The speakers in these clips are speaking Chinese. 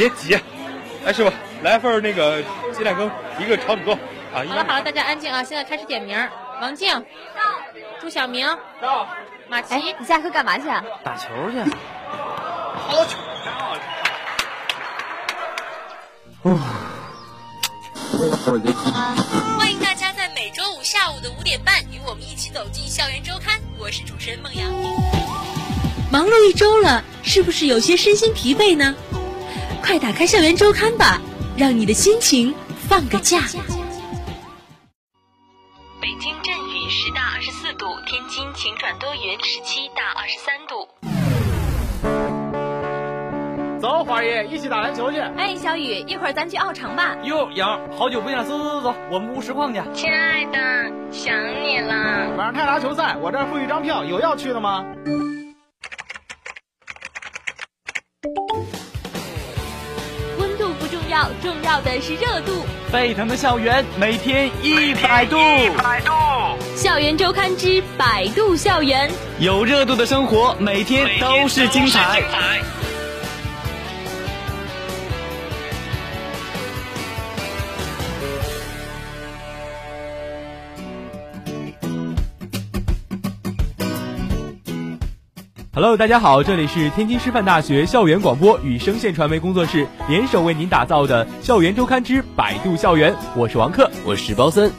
别急。哎，师傅，来份那个鸡蛋羹，一个炒土豆啊。好了好了，大家安静啊！现在开始点名。王静，到。朱小明，到。马哎，你下课干嘛去啊？打球去。好球！欢迎大家在每周五下午的五点半与我们一起走进校园周刊。我是主持人孟阳。忙碌一周了，是不是有些身心疲惫呢？快打开校园周刊吧，让你的心情放个假。北京阵雨十到二十四度，天津晴转多云十七到二十三度。走，花爷，一起打篮球去。哎，小雨，一会儿咱去奥城吧。哟，杨，好久不见，走走走走，我们屋实况去。亲爱的，想你了。晚上泰达球赛，我这儿附一张票，有要去的吗？要，的是热度。沸腾的校园，每天一百度。一百度。校园周刊之百度校园，有热度的生活，每天都是精彩。Hello，大家好，这里是天津师范大学校园广播与声线传媒工作室联手为您打造的《校园周刊之百度校园》，我是王克，我是包森。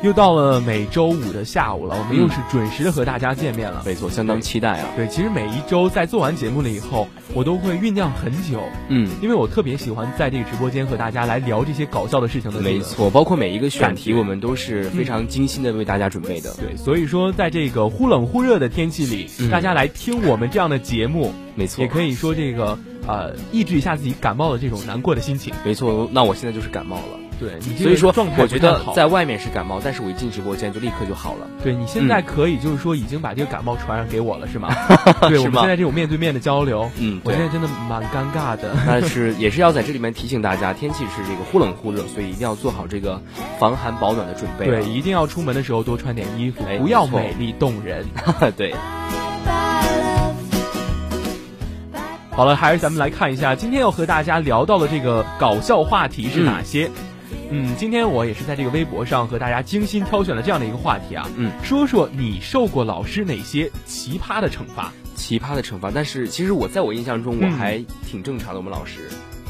又到了每周五的下午了，我们又是准时的和大家见面了。没错，相当期待啊。对，其实每一周在做完节目了以后，我都会酝酿很久。嗯，因为我特别喜欢在这个直播间和大家来聊这些搞笑的事情的。没错，包括每一个选题，我们都是非常精心的为大家准备的。对，所以说在这个忽冷忽热的天气里，大家来听我们这样的节目，没错，也可以说这个呃抑制一下自己感冒的这种难过的心情。没错，那我现在就是感冒了。对，所以说状态我觉得在外面是感冒，但是我一进直播间就立刻就好了。对你现在可以就是说已经把这个感冒传染给我了，是吗？对，我们现在这种面对面的交流，嗯，我现在真的蛮尴尬的。但是也是要在这里面提醒大家，天气是这个忽冷忽热，所以一定要做好这个防寒保暖的准备。对，一定要出门的时候多穿点衣服，不要美丽动人。对。好了，还是咱们来看一下今天要和大家聊到的这个搞笑话题是哪些。嗯，今天我也是在这个微博上和大家精心挑选了这样的一个话题啊，嗯，说说你受过老师哪些奇葩的惩罚？奇葩的惩罚，但是其实我在我印象中我还挺正常的，我们老师。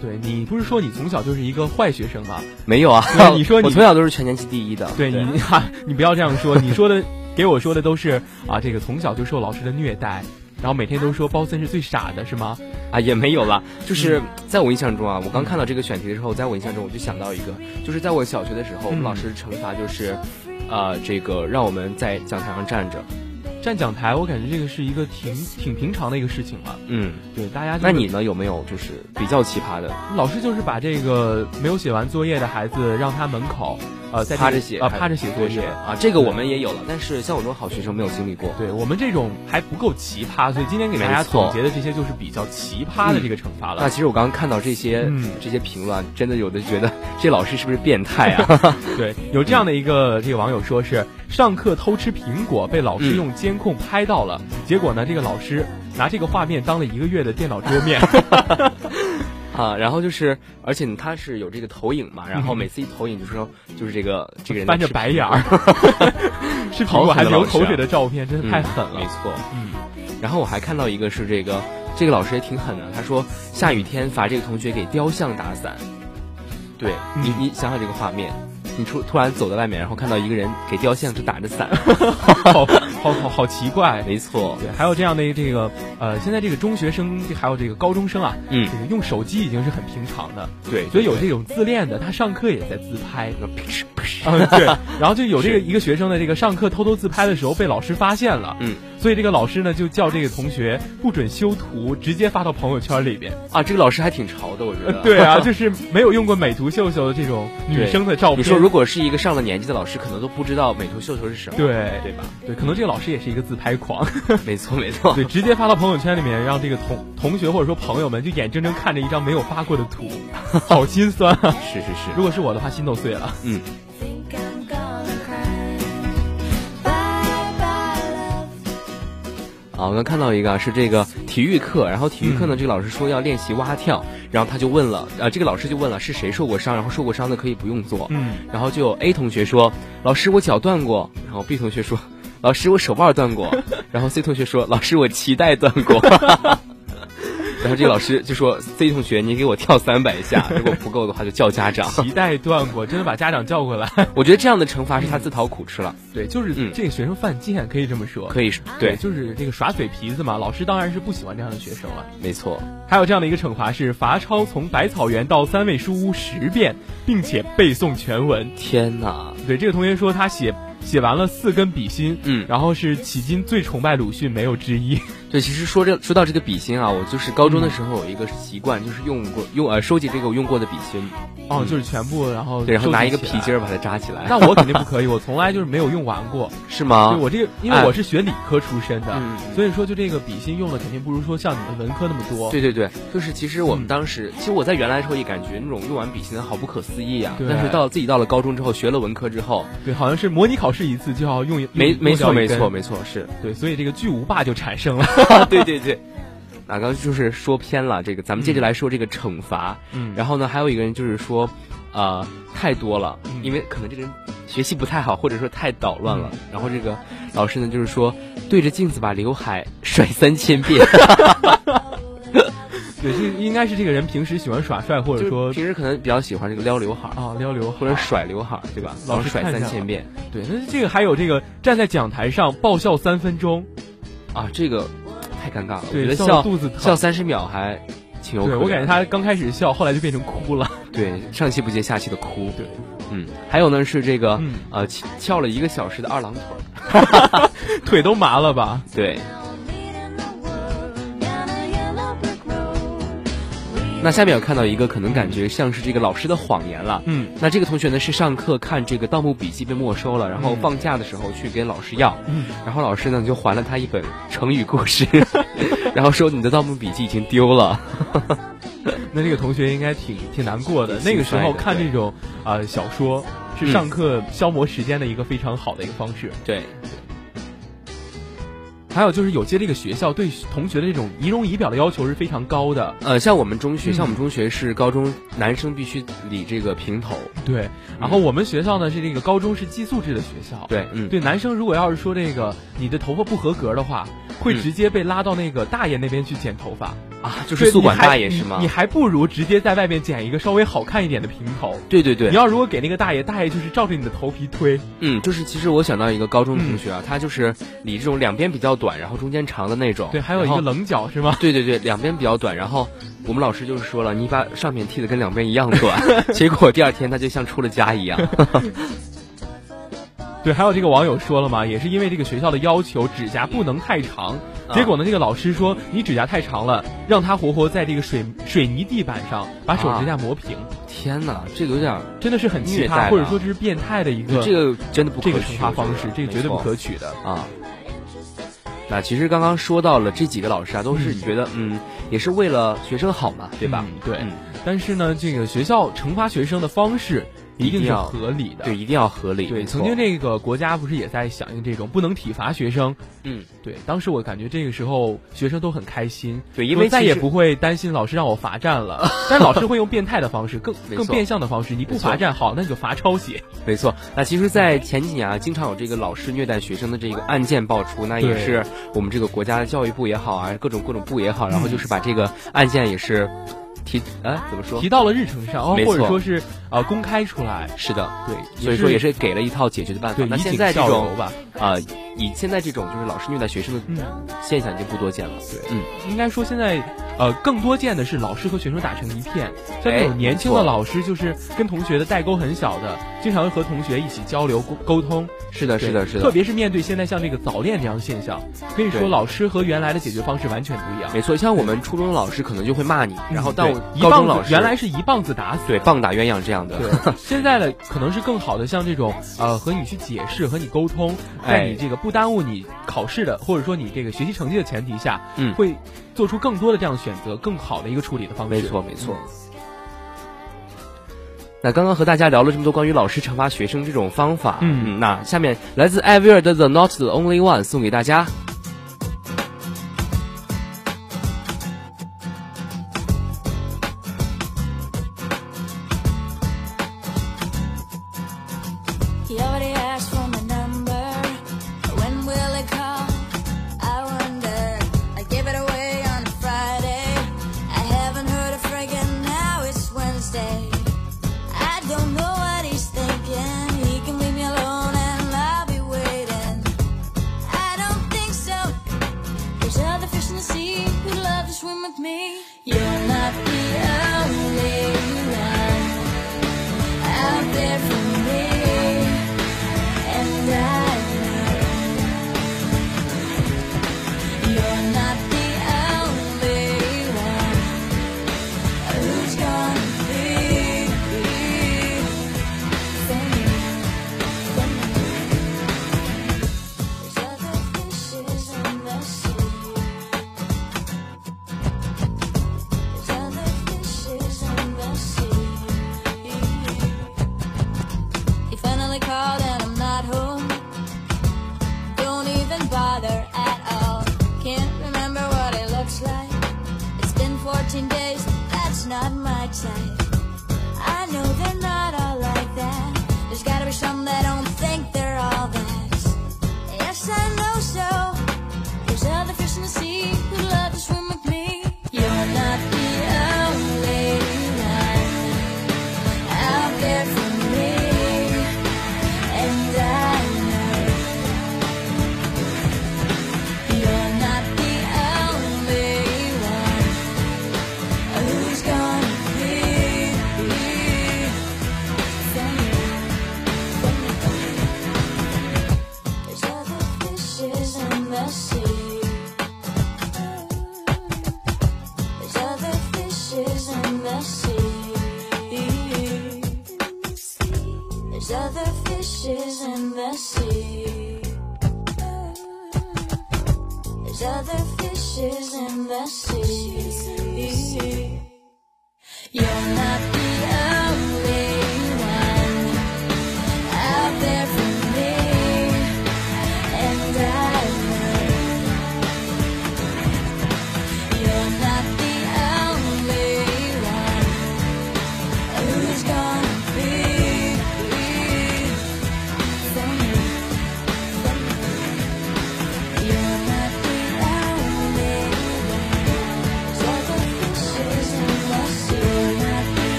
对你不是说你从小就是一个坏学生吗？没有啊，你说你 我从小都是全年级第一的。对你哈，你不要这样说，你说的给我说的都是啊，这个从小就受老师的虐待。然后每天都说包森是最傻的，是吗？啊，也没有了，就是在我印象中啊，我刚看到这个选题的时候，在我印象中我就想到一个，就是在我小学的时候，我们老师惩罚就是，呃，这个让我们在讲台上站着。站讲台，我感觉这个是一个挺挺平常的一个事情了。嗯，对，大家、那你呢？有没有就是比较奇葩的？老师就是把这个没有写完作业的孩子让他门口。呃，在趴着写啊，趴着写作业啊，这个我们也有了，但是像我这种好学生没有经历过。对我们这种还不够奇葩，所以今天给大家总结的这些就是比较奇葩的这个惩罚了。那其实我刚刚看到这些、嗯、这些评论，真的有的觉得 这老师是不是变态啊？对，有这样的一个这个网友说是上课偷吃苹果被老师用监控拍到了，嗯、结果呢，这个老师拿这个画面当了一个月的电脑桌面。啊，然后就是，而且他是有这个投影嘛，然后每次一投影就是说，就是这个这个人翻着白眼儿，是苹果还流口水的照片，真的太狠了。没错，嗯。然后我还看到一个是这个，这个老师也挺狠的，他说下雨天罚这个同学给雕像打伞。对你，你想想这个画面。你突突然走在外面，然后看到一个人给雕像就打着伞，好好好好奇怪。没错，对，还有这样的这个呃，现在这个中学生还有这个高中生啊，嗯，这个用手机已经是很平常的。对，所以有这种自恋的，他上课也在自拍。嗯，对。然后就有这个一个学生的这个上课偷偷自拍的时候被老师发现了，嗯，所以这个老师呢就叫这个同学不准修图，直接发到朋友圈里边。啊，这个老师还挺潮的，我觉得。对啊，就是没有用过美图秀秀的这种女生的照片。你说如果是一个上了年纪的老师，可能都不知道美图秀秀是什么，对对吧？对，可能这个老师也是一个自拍狂。没错，没错。对，直接发到朋友圈里面，让这个同同学或者说朋友们就眼睁睁看着一张没有发过的图，好心酸啊！是是是，如果是我的话，心都碎了。嗯。啊，我刚看到一个是这个体育课，然后体育课呢，这个老师说要练习蛙跳，然后他就问了，呃，这个老师就问了是谁受过伤，然后受过伤的可以不用做，嗯，然后就有 A 同学说，老师我脚断过，然后 B 同学说，老师我手腕断过，然后 C 同学说，老师我脐带断过。然后这个老师就说：“C 同学，你给我跳三百下，如果不够的话就叫家长。”脐带断过，真的把家长叫过来。我觉得这样的惩罚是他自讨苦吃了。对，就是这个学生犯贱，可以这么说。可以，对，就是这个耍嘴皮子嘛。老师当然是不喜欢这样的学生了。没错。还有这样的一个惩罚是罚抄从百草园到三味书屋十遍，并且背诵全文。天哪！对，这个同学说他写。写完了四根笔芯，嗯，然后是迄今最崇拜鲁迅，没有之一。对，其实说这说到这个笔芯啊，我就是高中的时候有一个习惯，就是用过用呃收集这个我用过的笔芯。哦，就是全部，然后对，然后拿一个皮筋儿把它扎起来。那我肯定不可以，我从来就是没有用完过。是吗？对，我这个因为我是学理科出身的，所以说就这个笔芯用的肯定不如说像你们文科那么多。对对对，就是其实我们当时，其实我在原来的时候也感觉那种用完笔芯的好不可思议啊。但是到自己到了高中之后，学了文科之后，对，好像是模拟考试一次就要用。没没错没错没错是对，所以这个巨无霸就产生了。对对对，哪 刚就是说偏了，这个咱们接着来说这个惩罚。嗯，然后呢，还有一个人就是说，呃，太多了，因为可能这个人学习不太好，或者说太捣乱了。然后这个老师呢，就是说对着镜子把刘海甩三千遍。对，这应该是这个人平时喜欢耍帅，或者说平时可能比较喜欢这个撩刘海啊，撩刘海或者甩刘海，对吧？老甩三千遍。对，那这个还有这个站在讲台上爆笑三分钟，啊，这个太尴尬了。对，笑肚子笑三十秒还挺有可原。我感觉他刚开始笑，后来就变成哭了。对，上气不接下气的哭。对，嗯，还有呢是这个呃翘了一个小时的二郎腿，腿都麻了吧？对。那下面我看到一个可能感觉像是这个老师的谎言了，嗯，那这个同学呢是上课看这个《盗墓笔记》被没收了，然后放假的时候去给老师要，嗯，然后老师呢就还了他一本成语故事，然后说你的《盗墓笔记》已经丢了，那这个同学应该挺挺难过的。那个时候看这种啊小说是上课消磨时间的一个非常好的一个方式，对。还有就是有些这个学校对同学的这种仪容仪表的要求是非常高的。呃，像我们中学，像我们中学是高中男生必须理这个平头。对，然后我们学校呢是这个高中是寄宿制的学校。对，嗯，对，男生如果要是说这个你的头发不合格的话，会直接被拉到那个大爷那边去剪头发。啊，就是宿管大爷是吗？你还不如直接在外面剪一个稍微好看一点的平头。对对对，你要如果给那个大爷，大爷就是照着你的头皮推。嗯，就是其实我想到一个高中同学啊，他就是理这种两边比较短，然后中间长的那种。对，还有一个棱角是吗？对对对，两边比较短，然后我们老师就是说了，你把上面剃的跟两边一样短，结果第二天他就像出了家一样。对，还有这个网友说了嘛，也是因为这个学校的要求，指甲不能太长。结果呢，那个老师说你指甲太长了，让他活活在这个水水泥地板上把手指甲磨平。天哪，这个有点真的是很奇葩，或者说这是变态的一个。这个真的不这个惩罚方式，这个绝对不可取的啊。那其实刚刚说到了这几个老师啊，都是觉得嗯，也是为了学生好嘛，对吧？对。但是呢，这个学校惩罚学生的方式。一定是合理的，对，一定要合理。对，曾经这个国家不是也在响应这种不能体罚学生？嗯，对。当时我感觉这个时候学生都很开心，对，因为再也不会担心老师让我罚站了。但老师会用变态的方式，更更变相的方式，你不罚站好，那你就罚抄写。没错。那其实，在前几年啊，经常有这个老师虐待学生的这个案件爆出，那也是我们这个国家的教育部也好啊，各种各种部也好，然后就是把这个案件也是。提啊，怎么说？提到了日程上，或者说是呃公开出来。是的，对，所以说也是给了一套解决的办法。那现在这种吧，啊，以现在这种就是老师虐待学生的现象已经不多见了。对，嗯，应该说现在呃更多见的是老师和学生打成一片，像那种年轻的老师，就是跟同学的代沟很小的，经常和同学一起交流沟沟通。是的，是的，是的。特别是面对现在像这个早恋这样的现象，可以说老师和原来的解决方式完全不一样。没错，像我们初中的老师可能就会骂你，然后到一高中老师原来是一棒子打死，对，棒打鸳鸯这样的。对，现在的可能是更好的，像这种呃和你去解释和你沟通，在你这个不耽误你考试的或者说你这个学习成绩的前提下，嗯，会做出更多的这样选择，更好的一个处理的方式。没错，没错。那刚刚和大家聊了这么多关于老师惩罚学生这种方法，嗯，那下面来自艾薇儿的《The Not the Only One》送给大家。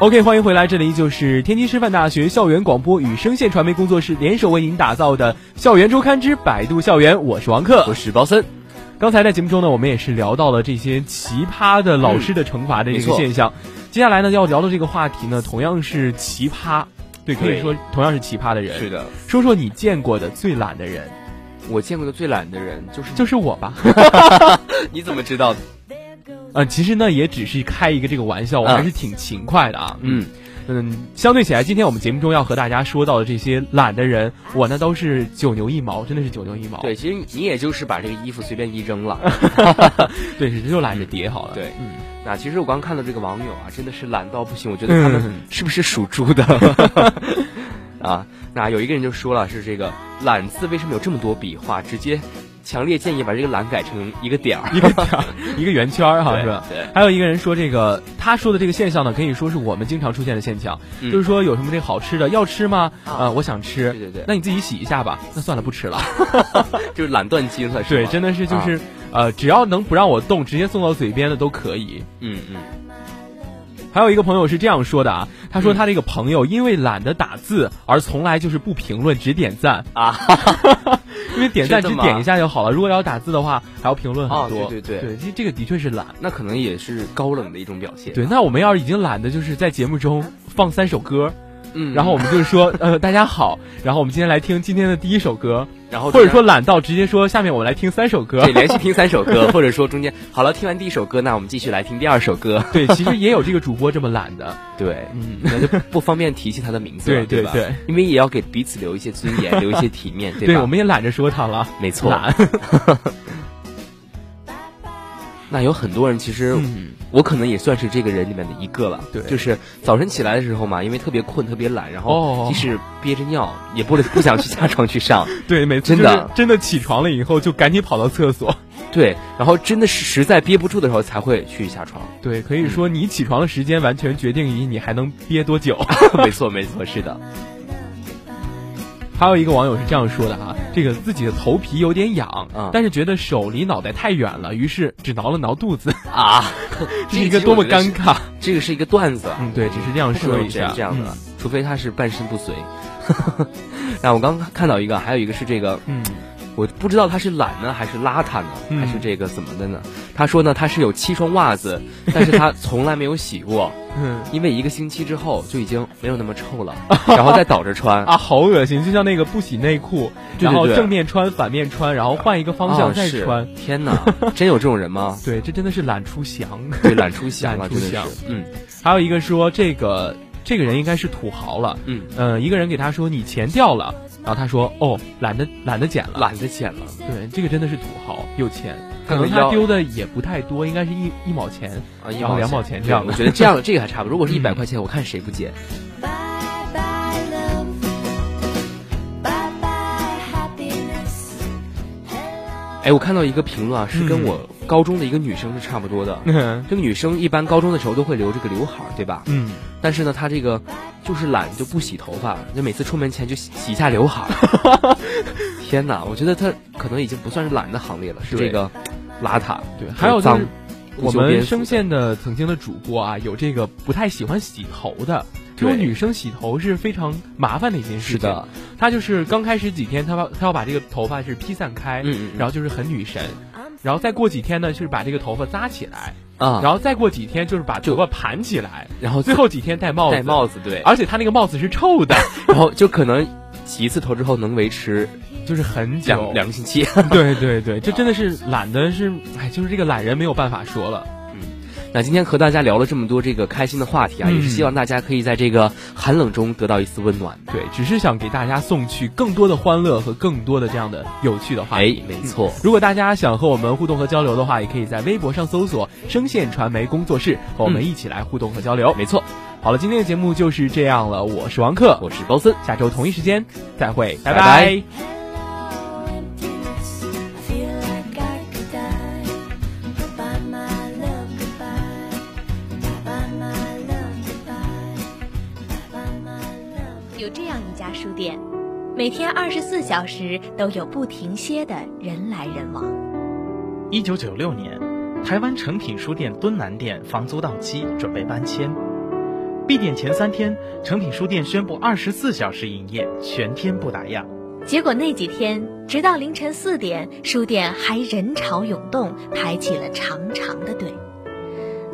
OK，欢迎回来，这里就是天津师范大学校园广播与声线传媒工作室联手为您打造的《校园周刊之百度校园》，我是王克，我是包森。刚才在节目中呢，我们也是聊到了这些奇葩的老师的惩罚的这个现象。接下来呢，要聊的这个话题呢，同样是奇葩，对，可以说同样是奇葩的人。是的，说说你见过的最懒的人，我见过的最懒的人就是就是我吧。你怎么知道的？呃，其实呢，也只是开一个这个玩笑，我嗯还是挺勤快的啊。嗯嗯，相对起来，今天我们节目中要和大家说到的这些懒的人，我呢都是九牛一毛，真的是九牛一毛。对，其实你也就是把这个衣服随便一扔了。对，就懒着叠好了。对嗯，那其实我刚看到这个网友啊，真的是懒到不行，我觉得他们嗯是不是属猪的？啊，那有一个人就说了，是这个“懒”字为什么有这么多笔画？直接强烈建议把这个“懒”改成一个点儿。一个点儿，一个圆圈儿哈，是 吧？对还有一个人说，这个他说的这个现象呢，可以说是我们经常出现的现象，嗯就是说有什么这个好吃的要吃吗？啊呃，我想吃，对对对那你自己洗一下吧。那算了，不吃了。就是懒断筋了，是对，真的是就是、啊呃，只要能不让我动，直接送到嘴边的都可以。嗯嗯，还有一个朋友是这样说的啊，他嗯说他这个朋友因为懒得打字，而从来就是不评论，只点赞啊，因为点赞只点一下就好了。如果要打字的话，还要评论很哦多。对对对对，这这个的确是懒。那可能也是高冷的一种表现。对，那我们要是已经懒得就是在节目中放三首歌，嗯，然后我们就是说，呃，大家好，然后我们今天来听今天的第一首歌，然后或者说懒到直接说下面我们来听三首歌对，。连续听三首歌，或者说中间好了，听完第一首歌，那我们继续来听第二首歌。对，其实也有这个主播这么懒的。对，嗯那就不方便提起他的名字了，对对对因为也要给彼此留一些尊严，留一些体面，对，吧？我们也懒着说他了，没错。懒。那有很多人，其实嗯我可能也算是这个人里面的一个了。对就是早晨起来的时候嘛，因为特别困、特别懒，然哦后即使憋着尿，也不不想去下床去上。对，每次真的真的起床了以后就赶紧跑到厕所。对，然后真的是实在憋不住的时候才会去下床。对，可以说你起床的时间完全决定于你还能憋多久。没错，没错，是的。还有一个网友是这样说的啊，这个自己的头皮有点痒，嗯但是觉得手离脑袋太远了，于是只挠了挠肚子，啊，这是一个多么尴尬。这个是一个段子。嗯，对，只是这样不可能说一下，这样这样的，嗯除非他是半身不遂。那我刚刚看到一个，还有一个是这个，嗯，我不知道他是懒呢，还是邋遢呢，嗯还是这个怎么的呢？他说呢，他是有七双袜子，但是他从来没有洗过，嗯因为一个星期之后就已经没有那么臭了，然后再倒着穿。啊，好恶心，就像那个不洗内裤，然后正面穿、反面穿，然后换一个方向再穿。天哪，真有这种人吗？对，这真的是懒出翔。对，懒出翔了，出真的是。嗯还有一个说这个这个人应该是土豪了，嗯，呃，一个人给他说你钱掉了，然后他说哦，懒得懒得捡了。懒得捡了。对，这个真的是土豪，有钱，可能他丢的也不太多，应该是一一毛钱。啊，一然后两毛钱这样我觉得这样这个还差不多。如果是一百嗯块钱，我看谁不捡。哎，我看到一个评论啊，是跟嗯我高中的一个女生是差不多的。嗯这个女生一般高中的时候都会留这个刘海，对吧？嗯，但是呢，她这个就是懒，就不洗头发，就每次出门前就洗洗一下刘海儿。天哪，我觉得他可能已经不算是懒的行列了，是这个邋遢。对，还有就脏是我们声线的曾经的主播啊，有这个不太喜欢洗头的，因为女生洗头是非常麻烦的一件事情。是的，她就是刚开始几天，她把她要把这个头发是披散开，嗯然后就是很女神，然后再过几天呢，就是把这个头发扎起来，啊，然后再过几天就是把就头发盘起来，然后最后几天戴帽子，戴帽子，对，而且他那个帽子是臭的，然后就可能洗一次头之后能维持就是很久。两两个星期。对 对 对，这真的是懒得是，哎，就是这个懒人没有办法说了。那今天和大家聊了这么多这个开心的话题啊，嗯也是希望大家可以在这个寒冷中得到一丝温暖。对，只是想给大家送去更多的欢乐和更多的这样的有趣的话题。哎没错嗯如果大家想和我们互动和交流的话，也可以在微博上搜索“声线传媒工作室”，和我们一起来互动和交流。没错，好了，今天的节目就是这样了，我是王克，我是高森，下周同一时间再会，拜拜.每天二十四小时都有不停歇的人来人往。一九九六年，台湾诚品书店敦南店房租到期，准备搬迁。闭店前三天，诚品书店宣布二十四小时营业，全天不打烊。结果那几天，直到凌晨四点，书店还人潮涌动，排起了长长的队。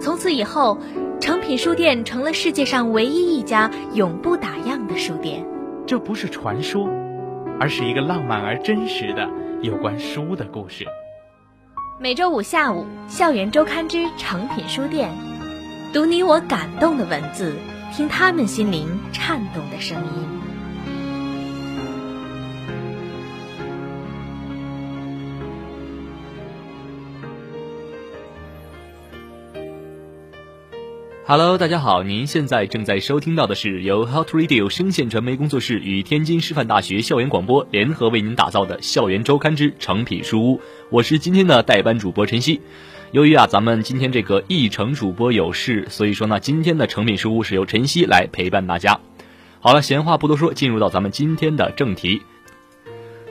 从此以后，诚品书店成了世界上唯一一家永不打烊的书店。这不是传说，而是一个浪漫而真实的有关书的故事。每周五下午，《校园周刊之诚品书店》，读你我感动的文字，听他们心灵颤动的声音。Hello，大家好，您现在正在收听到的是由 Hot Radio 声线传媒工作室与天津师范大学校园广播联合为您打造的《校园周刊之成品书屋》，我是今天的代班主播晨曦。由于啊，咱们今天这个议程主播有事，所以说呢，今天的成品书屋是由晨曦来陪伴大家。好了，闲话不多说，进入到咱们今天的正题。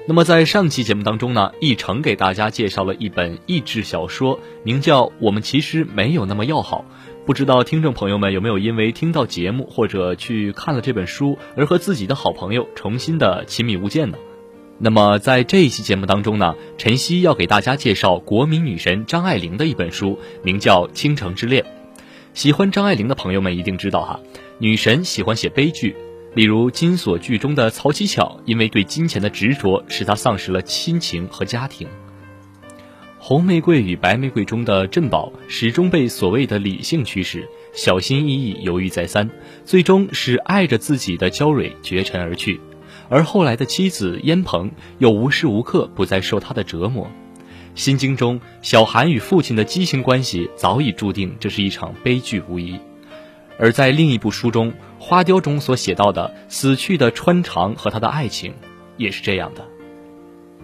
那么在上期节目当中呢，一成给大家介绍了一本益智小说，名叫《我们其实没有那么要好》。不知道听众朋友们有没有因为听到节目或者去看了这本书，而和自己的好朋友重新的亲密无间呢？那么在这一期节目当中呢，晨曦要给大家介绍国民女神张爱玲的一本书，名叫《倾城之恋》。喜欢张爱玲的朋友们一定知道哈，女神喜欢写悲剧，例如《金锁剧》中的曹七巧，因为对金钱的执着，使她丧失了亲情和家庭。《红玫瑰与白玫瑰》中的振宝始终被所谓的理性驱使，小心翼翼，犹豫再三，最终使爱着自己的焦蕊绝尘而去。而后来的妻子燕鹏又无时无刻不在受他的折磨。《心经》中小韩与父亲的畸形关系早已注定这是一场悲剧无疑。而在另一部书中，《花雕》中所写到的死去的川长和他的爱情，也是这样的。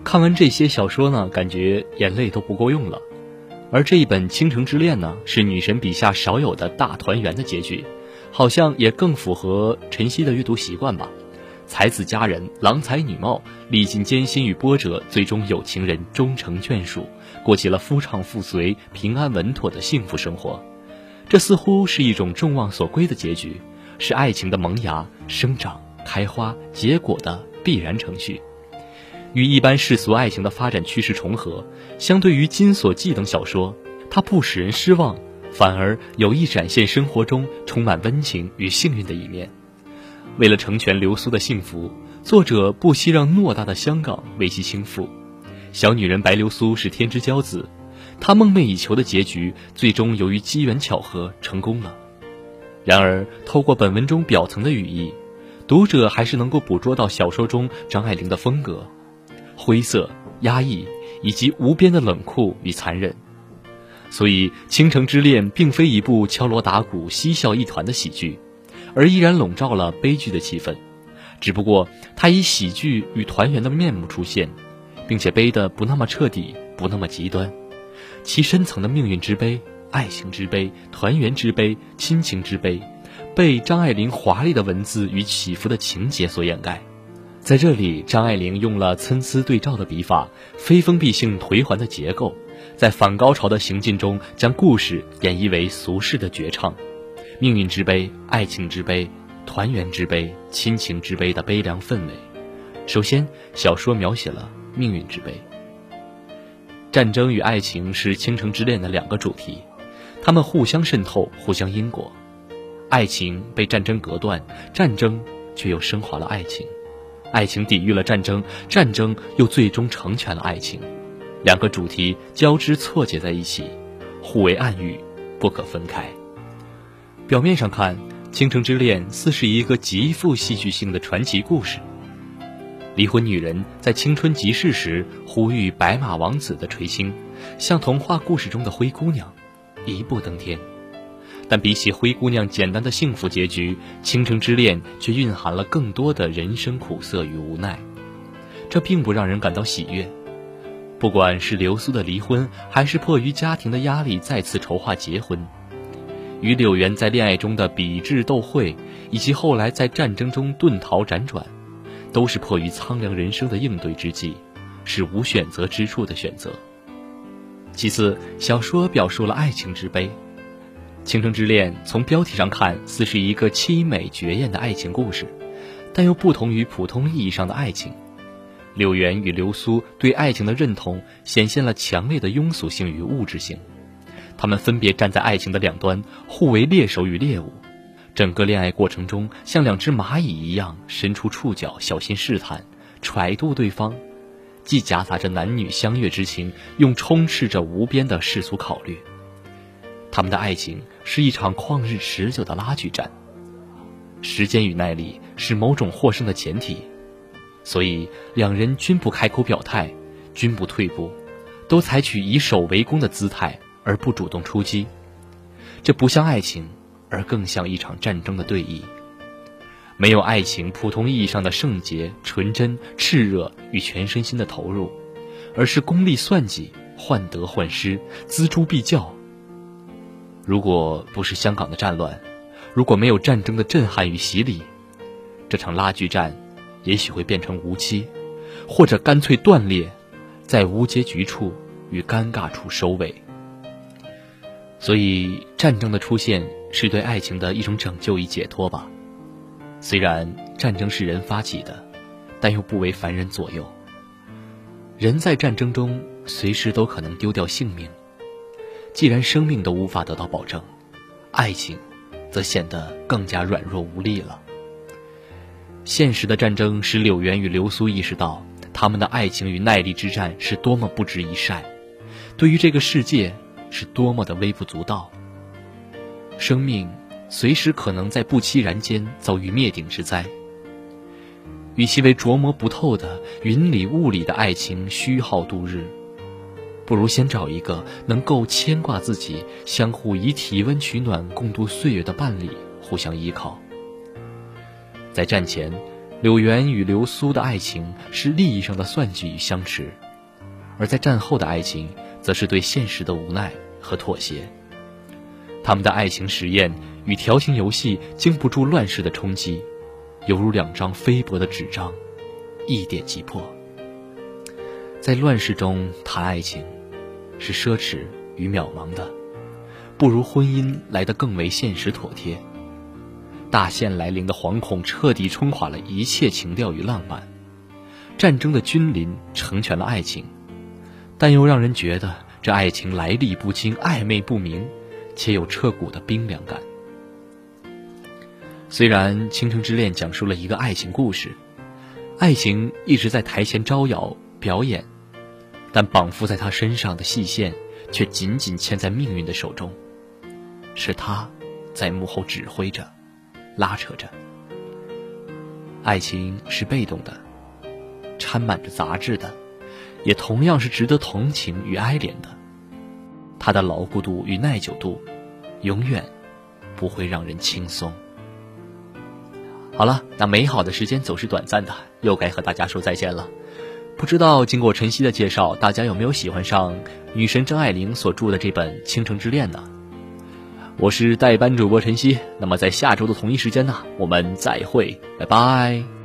看完这些小说呢，感觉眼泪都不够用了。而这一本《倾城之恋》呢，是女神笔下少有的大团圆的结局，好像也更符合晨曦的阅读习惯吧。才子佳人，郎才女貌，历尽艰辛与波折，最终有情人终成眷属，过起了夫唱妇随、平安稳妥的幸福生活。这似乎是一种众望所归的结局，是爱情的萌芽、生长、开花、结果的必然程序。与一般世俗爱情的发展趋势重合，相对于《金锁记》等小说，它不使人失望，反而有意展现生活中充满温情与幸运的一面。为了成全流苏的幸福，作者不惜让偌大的香港为其倾覆。小女人白流苏是天之骄子，她梦寐以求的结局，最终由于机缘巧合成功了。然而，透过本文中表层的语义，读者还是能够捕捉到小说中张爱玲的风格。灰色、压抑以及无边的冷酷与残忍，所以《倾城之恋》并非一部敲锣打鼓、嬉笑一团的喜剧，而依然笼罩了悲剧的气氛。只不过它以喜剧与团圆的面目出现，并且悲得不那么彻底，不那么极端。其深层的命运之悲、爱情之悲、团圆之悲、亲情之悲，被张爱玲华丽的文字与起伏的情节所掩盖。在这里，张爱玲用了参差对照的笔法，非封闭性颓垣的结构，在反高潮的行进中，将故事演绎为俗世的绝唱，命运之悲、爱情之悲、团圆之悲、亲情之悲的悲凉氛围。首先，小说描写了命运之悲。战争与爱情是《倾城之恋》的两个主题，它们互相渗透，互相因果。爱情被战争隔断，战争却又升华了爱情；爱情抵御了战争，战争又最终成全了爱情。两个主题交织错节在一起，互为暗喻，不可分开。表面上看，《倾城之恋》似是一个极富戏剧性的传奇故事。离婚女人在青春极逝时呼吁白马王子的垂青，像童话故事中的灰姑娘，一步登天。但比起灰姑娘简单的幸福结局，《倾城之恋》却蕴含了更多的人生苦涩与无奈。这并不让人感到喜悦。不管是流苏的离婚，还是迫于家庭的压力再次筹划结婚，与柳原在恋爱中的比智斗慧，以及后来在战争中遁逃辗转，都是迫于苍凉人生的应对之计，是无选择之处的选择。其次，小说表述了爱情之悲，《倾城之恋》从标题上看似是一个凄美绝艳的爱情故事，但又不同于普通意义上的爱情。柳原与流苏对爱情的认同显现了强烈的庸俗性与物质性，他们分别站在爱情的两端，互为猎手与猎物。整个恋爱过程中，像两只蚂蚁一样伸出触角，小心试探、揣度对方，既夹杂着男女相悦之情，又充斥着无边的世俗考虑。他们的爱情是一场旷日持久的拉锯战，时间与耐力是某种获胜的前提。所以，两人均不开口表态，均不退步，都采取以守为攻的姿态，而不主动出击。这不像爱情，而更像一场战争的对弈。没有爱情普通意义上的圣洁、纯真、炽热与全身心的投入，而是功利算计、患得患失、锱铢必较。如果不是香港的战乱，如果没有战争的震撼与洗礼，这场拉锯战。也许会变成无期，或者干脆断裂，在无结局处与尴尬处收尾。所以，战争的出现是对爱情的一种拯救与解脱吧。虽然战争是人发起的，但又不为凡人左右。人在战争中随时都可能丢掉性命。既然生命都无法得到保证，爱情，则显得更加软弱无力了。现实的战争使柳原与流苏意识到，他们的爱情与耐力之战是多么不值一晒，对于这个世界是多么的微不足道。生命随时可能在不期然间遭遇灭顶之灾。与其为琢磨不透的云里雾里的爱情虚耗度日，不如先找一个能够牵挂自己、相互以体温取暖、共度岁月的伴侣，互相依靠。在战前，柳原与流苏的爱情是利益上的算计与相持；而在战后的爱情，则是对现实的无奈和妥协。他们的爱情实验与调情游戏经不住乱世的冲击，犹如两张菲薄的纸张，一点即破。在乱世中谈爱情，是奢侈与渺茫的，不如婚姻来得更为现实妥帖。大限来临的惶恐彻底冲垮了一切情调与浪漫，战争的君临成全了爱情，但又让人觉得这爱情来历不清、暧昧不明，且有彻骨的冰凉感。虽然《倾城之恋》讲述了一个爱情故事，爱情一直在台前招摇表演，但绑缚在他身上的细线却紧紧牵在命运的手中，是他，在幕后指挥着。拉扯着，爱情是被动的，掺满着杂质的，也同样是值得同情与哀怜的。它的牢固度与耐久度，永远不会让人轻松。好了，那美好的时间总是短暂的，又该和大家说再见了。不知道经过晨曦的介绍，大家有没有喜欢上女神张爱玲所著的这本《倾城之恋》呢？我是代班主播晨曦，那么在下周的同一时间呢，我们再会，拜拜。